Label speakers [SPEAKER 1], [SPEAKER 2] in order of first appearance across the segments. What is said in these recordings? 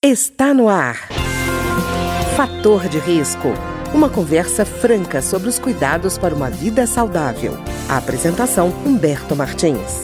[SPEAKER 1] Está no ar. Fator de risco. Uma conversa franca sobre os cuidados para uma vida saudável. A apresentação Humberto Martins.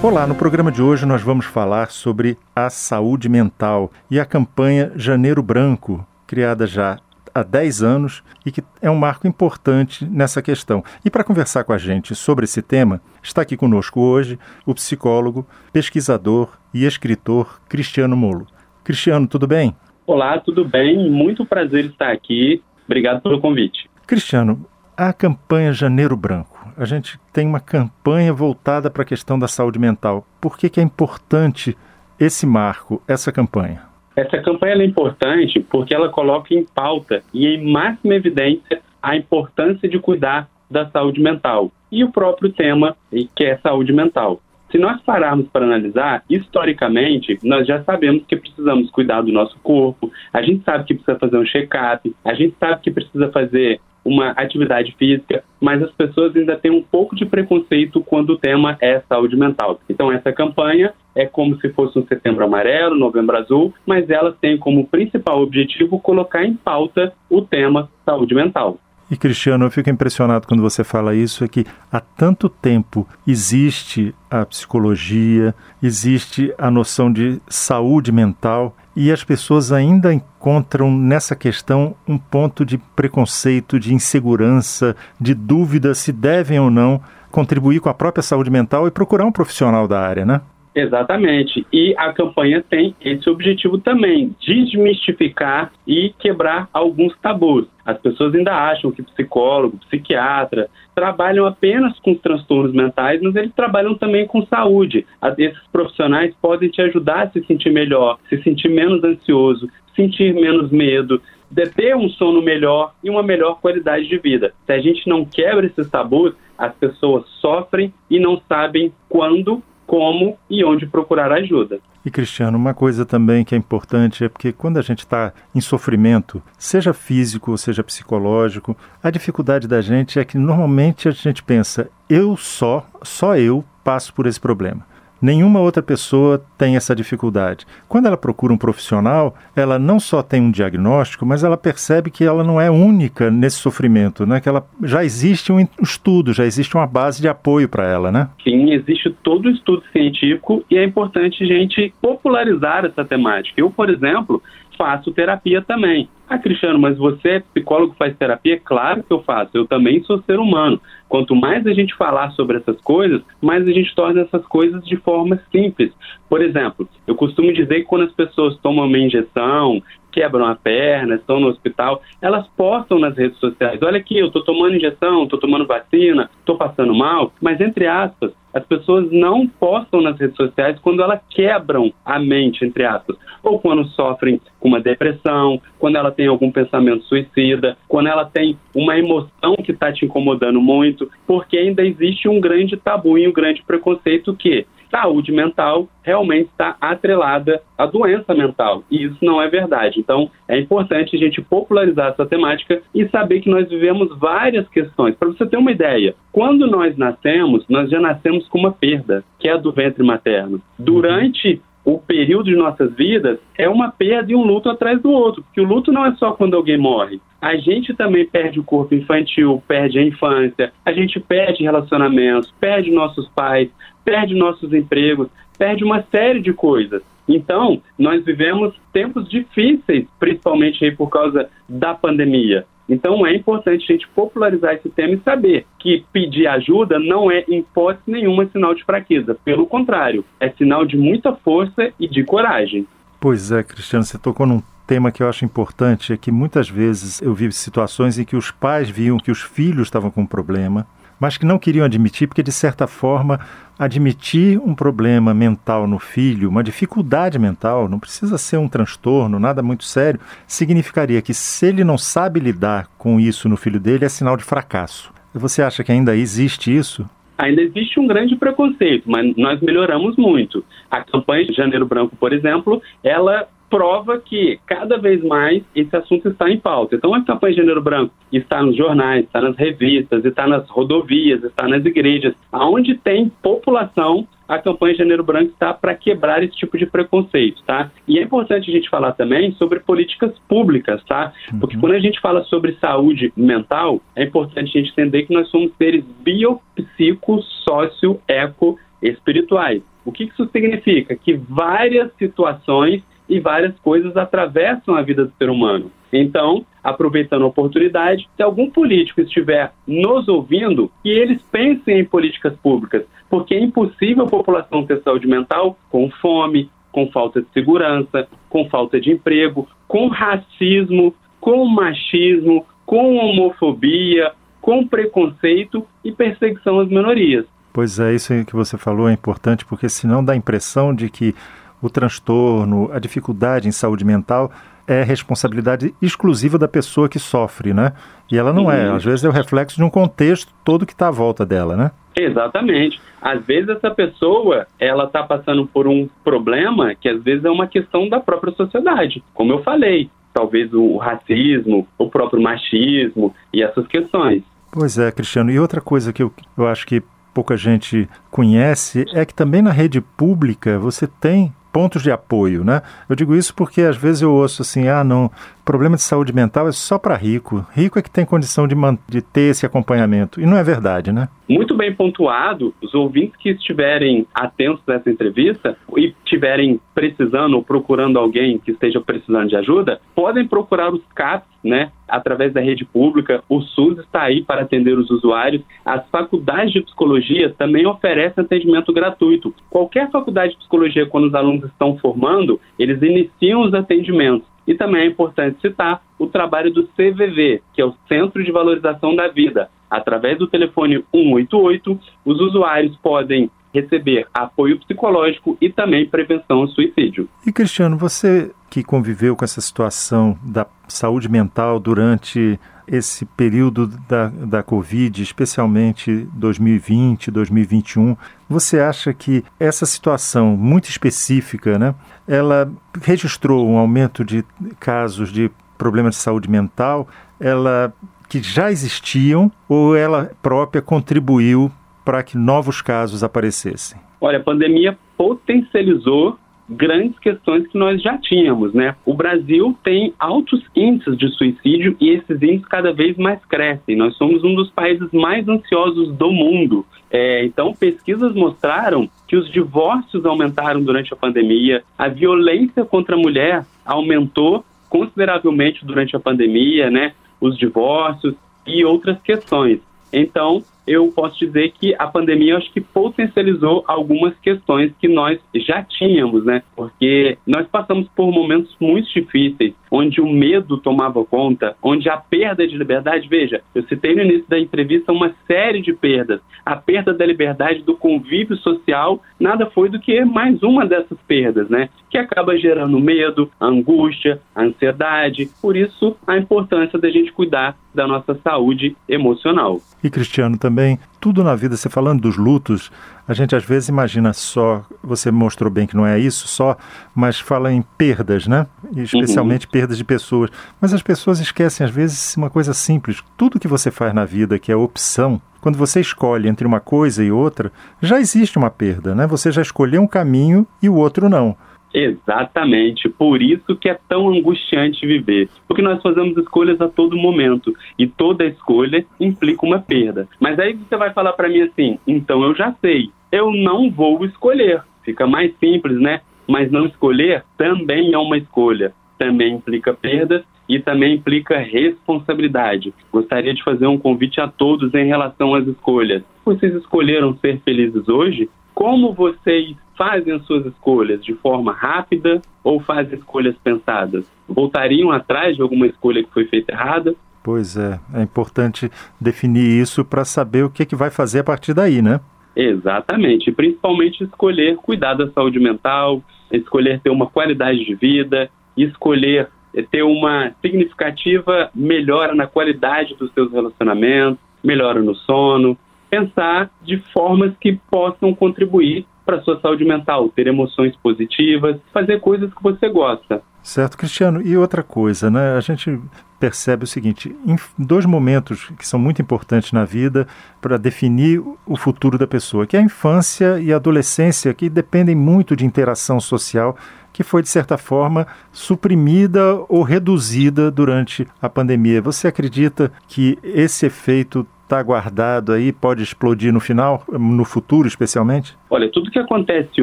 [SPEAKER 2] Olá, no programa de hoje nós vamos falar sobre a saúde mental e a campanha Janeiro Branco, criada já há 10 anos e que é um marco importante nessa questão. E para conversar com a gente sobre esse tema, está aqui conosco hoje o psicólogo, pesquisador e escritor Cristiano Molo. Cristiano, tudo bem?
[SPEAKER 3] Olá, tudo bem? Muito prazer estar aqui. Obrigado pelo convite.
[SPEAKER 2] Cristiano, a campanha Janeiro Branco. A gente tem uma campanha voltada para a questão da saúde mental. Por que, que é importante esse marco, essa campanha?
[SPEAKER 3] Essa campanha é importante porque ela coloca em pauta e em máxima evidência a importância de cuidar da saúde mental e o próprio tema que é saúde mental. Se nós pararmos para analisar, historicamente, nós já sabemos que precisamos cuidar do nosso corpo, a gente sabe que precisa fazer um check-up, a gente sabe que precisa fazer uma atividade física, mas as pessoas ainda têm um pouco de preconceito quando o tema é saúde mental. Então, essa campanha é como se fosse um setembro amarelo, novembro azul, mas ela tem como principal objetivo colocar em pauta o tema saúde mental.
[SPEAKER 2] E Cristiano, eu fico impressionado quando você fala isso, é que há tanto tempo existe a psicologia, existe a noção de saúde mental e as pessoas ainda encontram nessa questão um ponto de preconceito, de insegurança, de dúvida se devem ou não contribuir com a própria saúde mental e procurar um profissional da área, né?
[SPEAKER 3] Exatamente. E a campanha tem esse objetivo também, desmistificar e quebrar alguns tabus. As pessoas ainda acham que psicólogo, psiquiatra trabalham apenas com transtornos mentais, mas eles trabalham também com saúde. Esses profissionais podem te ajudar a se sentir melhor, se sentir menos ansioso, sentir menos medo, de ter um sono melhor e uma melhor qualidade de vida. Se a gente não quebra esses tabus, as pessoas sofrem e não sabem quando como e onde procurar ajuda.
[SPEAKER 2] E Cristiano, uma coisa também que é importante é porque quando a gente está em sofrimento, seja físico ou seja psicológico, a dificuldade da gente é que normalmente a gente pensa, eu só, só eu passo por esse problema. Nenhuma outra pessoa tem essa dificuldade. Quando ela procura um profissional, ela não só tem um diagnóstico, mas ela percebe que ela não é única nesse sofrimento, né? Que ela já existe um estudo, já existe uma base de apoio para ela, né?
[SPEAKER 3] Sim, existe todo o estudo científico e é importante a gente popularizar essa temática. Eu, por exemplo, faço terapia também. Ah, Cristiano, mas você é psicólogo, faz terapia? Claro que eu faço, eu também sou ser humano. Quanto mais a gente falar sobre essas coisas, mais a gente torna essas coisas de forma simples. Por exemplo, eu costumo dizer que quando as pessoas tomam uma injeção, quebram a perna, estão no hospital, elas postam nas redes sociais: olha aqui, eu estou tomando injeção, estou tomando vacina, estou passando mal, mas entre aspas, as pessoas não postam nas redes sociais quando elas quebram a mente, entre aspas, ou quando sofrem com uma depressão, quando ela tem algum pensamento suicida, quando ela tem uma emoção que está te incomodando muito, porque ainda existe um grande tabu e um grande preconceito que saúde mental realmente está atrelada à doença mental. E isso não é verdade. Então, é importante a gente popularizar essa temática e saber que nós vivemos várias questões. Para você ter uma ideia, quando nós nascemos, nós já nascemos com uma perda, que é a do ventre materno. Durante o período de nossas vidas é uma perda e um luto atrás do outro, porque o luto não é só quando alguém morre. A gente também perde o corpo infantil, perde a infância, a gente perde relacionamentos, perde nossos pais, perde nossos empregos, perde uma série de coisas. Então, nós vivemos tempos difíceis, principalmente aí por causa da pandemia. Então, é importante a gente popularizar esse tema e saber que pedir ajuda não é, em hipótese nenhuma, sinal de fraqueza. Pelo contrário, é sinal de muita força e de coragem.
[SPEAKER 2] Pois é, Cristiano, você tocou num tema que eu acho importante, é que muitas vezes eu vivo situações em que os pais viam que os filhos estavam com um problema, mas que não queriam admitir, porque de certa forma admitir um problema mental no filho, uma dificuldade mental, não precisa ser um transtorno, nada muito sério, significaria que se ele não sabe lidar com isso no filho dele, é sinal de fracasso. Você acha que ainda existe isso?
[SPEAKER 3] Ainda existe um grande preconceito, mas nós melhoramos muito. A campanha de Janeiro Branco, por exemplo, ela prova que cada vez mais esse assunto está em pauta. Então, a campanha Gênero Branco está nos jornais, está nas revistas, está nas rodovias, está nas igrejas. Aonde tem população, a campanha Janeiro Branco está para quebrar esse tipo de preconceito, tá? E é importante a gente falar também sobre políticas públicas, tá? Porque uhum. quando a gente fala sobre saúde mental, é importante a gente entender que nós somos seres biopsico, sócio, eco, espirituais. O que isso significa? Que várias situações e várias coisas atravessam a vida do ser humano. Então, aproveitando a oportunidade, se algum político estiver nos ouvindo, que eles pensem em políticas públicas, porque é impossível a população ter saúde mental com fome, com falta de segurança, com falta de emprego, com racismo, com machismo, com homofobia, com preconceito e perseguição às minorias.
[SPEAKER 2] Pois é, isso que você falou é importante, porque senão dá a impressão de que o transtorno, a dificuldade em saúde mental é responsabilidade exclusiva da pessoa que sofre, né? E ela não é. Às vezes é o reflexo de um contexto todo que está à volta dela, né?
[SPEAKER 3] Exatamente. Às vezes essa pessoa, ela está passando por um problema que às vezes é uma questão da própria sociedade. Como eu falei, talvez o racismo, o próprio machismo e essas questões.
[SPEAKER 2] Pois é, Cristiano. E outra coisa que eu, eu acho que pouca gente conhece é que também na rede pública você tem pontos de apoio, né? Eu digo isso porque às vezes eu ouço assim, ah, não, problema de saúde mental é só para rico. Rico é que tem condição de, de ter esse acompanhamento. E não é verdade, né?
[SPEAKER 3] Muito bem pontuado. Os ouvintes que estiverem atentos a essa entrevista e estiverem precisando ou procurando alguém que esteja precisando de ajuda, podem procurar os CAPs, né? Através da rede pública. O SUS está aí para atender os usuários. As faculdades de psicologia também oferecem atendimento gratuito. Qualquer faculdade de psicologia, quando os alunos estão formando, eles iniciam os atendimentos. E também é importante citar o trabalho do CVV, que é o Centro de Valorização da Vida. Através do telefone 188, os usuários podem receber apoio psicológico e também prevenção ao suicídio.
[SPEAKER 2] E Cristiano, você que conviveu com essa situação da saúde mental durante esse período da, da Covid, especialmente 2020, 2021, você acha que essa situação muito específica, né, ela registrou um aumento de casos de problemas de saúde mental, ela que já existiam ou ela própria contribuiu para que novos casos aparecessem?
[SPEAKER 3] Olha, a pandemia potencializou grandes questões que nós já tínhamos, né? O Brasil tem altos índices de suicídio e esses índices cada vez mais crescem. Nós somos um dos países mais ansiosos do mundo. É, então, pesquisas mostraram que os divórcios aumentaram durante a pandemia, a violência contra a mulher aumentou consideravelmente durante a pandemia, né? Os divórcios e outras questões. Então, eu posso dizer que a pandemia acho que potencializou algumas questões que nós já tínhamos, né? Porque nós passamos por momentos muito difíceis, onde o medo tomava conta, onde a perda de liberdade, veja, eu citei no início da entrevista uma série de perdas. A perda da liberdade do convívio social nada foi do que mais uma dessas perdas, né? Que acaba gerando medo, angústia, ansiedade. Por isso, a importância da gente cuidar da nossa saúde emocional.
[SPEAKER 2] E Cristiano, também, tudo na vida, você falando dos lutos, a gente às vezes imagina só, você mostrou bem que não é isso só, mas fala em perdas, né? especialmente uhum. perdas de pessoas. Mas as pessoas esquecem às vezes uma coisa simples. Tudo que você faz na vida, que é opção, quando você escolhe entre uma coisa e outra, já existe uma perda, né? Você já escolheu um caminho e o outro não.
[SPEAKER 3] Exatamente, por isso que é tão angustiante viver. Porque nós fazemos escolhas a todo momento e toda escolha implica uma perda. Mas aí você vai falar para mim assim: então eu já sei, eu não vou escolher. Fica mais simples, né? Mas não escolher também é uma escolha. Também implica perdas e também implica responsabilidade. Gostaria de fazer um convite a todos em relação às escolhas. Vocês escolheram ser felizes hoje? Como vocês fazem as suas escolhas de forma rápida ou fazem escolhas pensadas? Voltariam atrás de alguma escolha que foi feita errada?
[SPEAKER 2] Pois é, é importante definir isso para saber o que, é que vai fazer a partir daí, né?
[SPEAKER 3] Exatamente, principalmente escolher cuidar da saúde mental, escolher ter uma qualidade de vida, escolher ter uma significativa melhora na qualidade dos seus relacionamentos, melhora no sono, pensar de formas que possam contribuir para sua saúde mental, ter emoções positivas, fazer coisas que você gosta.
[SPEAKER 2] Certo, Cristiano. E outra coisa, né? A gente percebe o seguinte: em dois momentos que são muito importantes na vida para definir o futuro da pessoa, que é a infância e a adolescência, que dependem muito de interação social, que foi de certa forma suprimida ou reduzida durante a pandemia. Você acredita que esse efeito está guardado aí pode explodir no final, no futuro especialmente?
[SPEAKER 3] Olha, tudo que acontece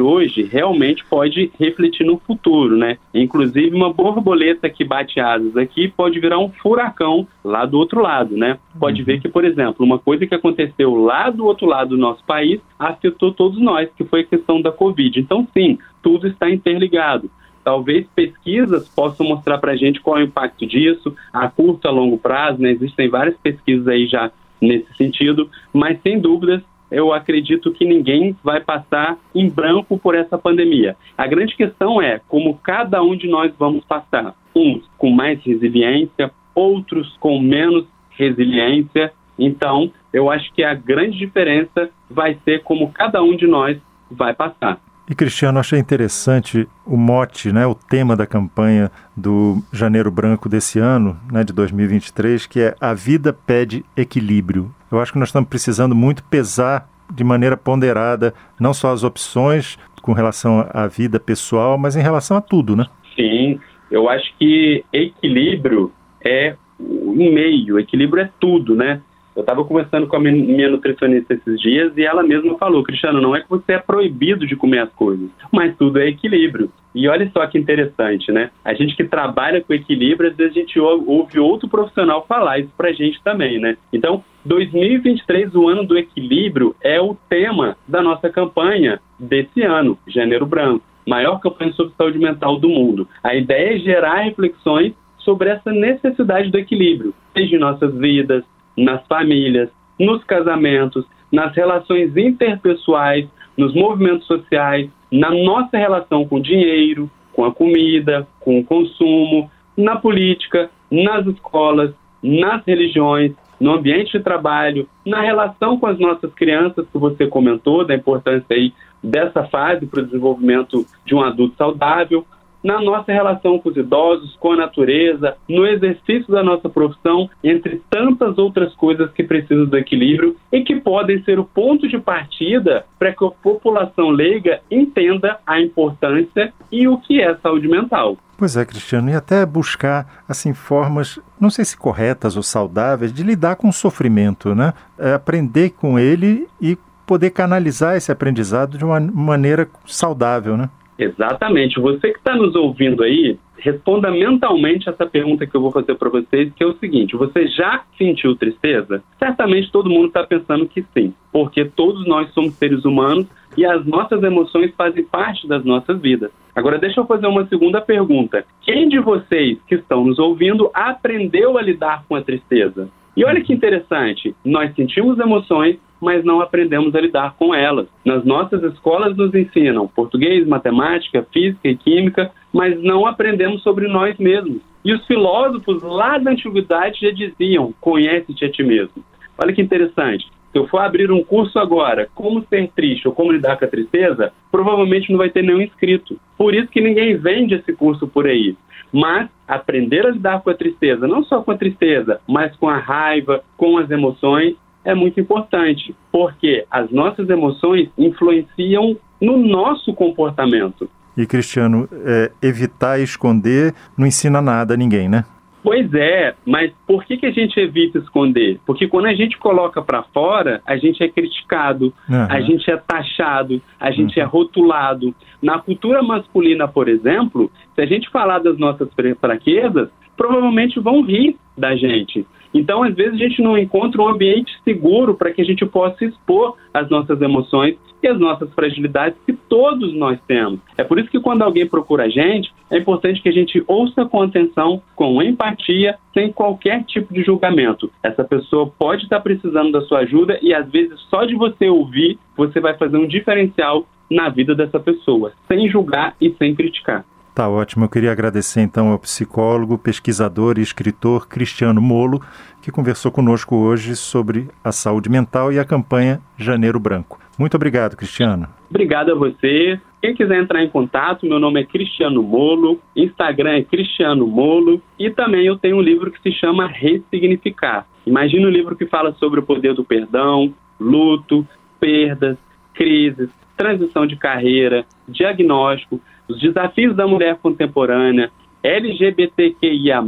[SPEAKER 3] hoje realmente pode refletir no futuro, né? Inclusive uma borboleta que bate asas aqui pode virar um furacão lá do outro lado, né? Pode uhum. ver que, por exemplo, uma coisa que aconteceu lá do outro lado do nosso país afetou todos nós, que foi a questão da Covid. Então, sim, tudo está interligado. Talvez pesquisas possam mostrar para a gente qual é o impacto disso a curto, a longo prazo, né? Existem várias pesquisas aí já nesse sentido, mas sem dúvidas eu acredito que ninguém vai passar em branco por essa pandemia. A grande questão é como cada um de nós vamos passar. Uns com mais resiliência, outros com menos resiliência. Então, eu acho que a grande diferença vai ser como cada um de nós vai passar.
[SPEAKER 2] E Cristiano, achei interessante o mote, né, o tema da campanha do Janeiro Branco desse ano, né, de 2023, que é A Vida Pede Equilíbrio. Eu acho que nós estamos precisando muito pesar de maneira ponderada não só as opções com relação à vida pessoal, mas em relação a tudo, né?
[SPEAKER 3] Sim, eu acho que equilíbrio é um meio, equilíbrio é tudo, né? Eu estava conversando com a minha nutricionista esses dias e ela mesma falou, Cristiano, não é que você é proibido de comer as coisas, mas tudo é equilíbrio. E olha só que interessante, né? A gente que trabalha com equilíbrio, às vezes a gente ouve outro profissional falar isso pra gente também, né? Então, 2023, o ano do equilíbrio, é o tema da nossa campanha desse ano, Janeiro Branco, maior campanha sobre saúde mental do mundo. A ideia é gerar reflexões sobre essa necessidade do equilíbrio, seja em nossas vidas, nas famílias, nos casamentos, nas relações interpessoais, nos movimentos sociais, na nossa relação com o dinheiro, com a comida, com o consumo, na política, nas escolas, nas religiões, no ambiente de trabalho, na relação com as nossas crianças, que você comentou, da importância aí dessa fase para o desenvolvimento de um adulto saudável, na nossa relação com os idosos, com a natureza, no exercício da nossa profissão, entre tantas outras coisas que precisam do equilíbrio e que podem ser o ponto de partida para que a população leiga entenda a importância e o que é saúde mental.
[SPEAKER 2] Pois é, Cristiano, e até buscar assim formas, não sei se corretas ou saudáveis, de lidar com o sofrimento, né? É aprender com ele e poder canalizar esse aprendizado de uma maneira saudável, né?
[SPEAKER 3] Exatamente. Você que está nos ouvindo aí, responda mentalmente essa pergunta que eu vou fazer para vocês, que é o seguinte: você já sentiu tristeza? Certamente todo mundo está pensando que sim, porque todos nós somos seres humanos e as nossas emoções fazem parte das nossas vidas. Agora, deixa eu fazer uma segunda pergunta. Quem de vocês que estão nos ouvindo aprendeu a lidar com a tristeza? E olha que interessante, nós sentimos emoções, mas não aprendemos a lidar com elas. Nas nossas escolas nos ensinam português, matemática, física e química, mas não aprendemos sobre nós mesmos. E os filósofos lá da antiguidade já diziam: conhece-te a ti mesmo. Olha que interessante. Se eu for abrir um curso agora, como ser triste ou como lidar com a tristeza, provavelmente não vai ter nenhum inscrito. Por isso que ninguém vende esse curso por aí. Mas aprender a lidar com a tristeza, não só com a tristeza, mas com a raiva, com as emoções, é muito importante, porque as nossas emoções influenciam no nosso comportamento.
[SPEAKER 2] E, Cristiano, é, evitar esconder não ensina nada a ninguém, né?
[SPEAKER 3] Pois é, mas por que, que a gente evita esconder? Porque quando a gente coloca para fora, a gente é criticado, uhum. a gente é taxado, a gente uhum. é rotulado. Na cultura masculina, por exemplo, se a gente falar das nossas fraquezas, provavelmente vão rir da gente. Então, às vezes, a gente não encontra um ambiente seguro para que a gente possa expor as nossas emoções e as nossas fragilidades que todos nós temos. É por isso que quando alguém procura a gente, é importante que a gente ouça com atenção, com empatia, sem qualquer tipo de julgamento. Essa pessoa pode estar precisando da sua ajuda e às vezes só de você ouvir, você vai fazer um diferencial na vida dessa pessoa, sem julgar e sem criticar.
[SPEAKER 2] Tá ótimo. Eu queria agradecer então ao psicólogo, pesquisador e escritor Cristiano Molo, que conversou conosco hoje sobre a saúde mental e a campanha Janeiro Branco. Muito obrigado, Cristiano.
[SPEAKER 3] Obrigado a você. Quem quiser entrar em contato, meu nome é Cristiano Molo, Instagram é Cristiano Molo e também eu tenho um livro que se chama Ressignificar. Imagina um livro que fala sobre o poder do perdão, luto, perdas, crises, transição de carreira, diagnóstico, os desafios da mulher contemporânea, LGBTQIA+,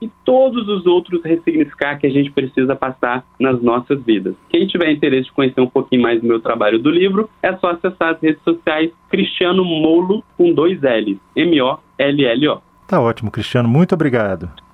[SPEAKER 3] e todos os outros ressignificar que a gente precisa passar nas nossas vidas. Quem tiver interesse de conhecer um pouquinho mais do meu trabalho do livro, é só acessar as redes sociais Cristiano Molo com dois L, M-O-L-L-O.
[SPEAKER 2] Tá ótimo, Cristiano, muito obrigado.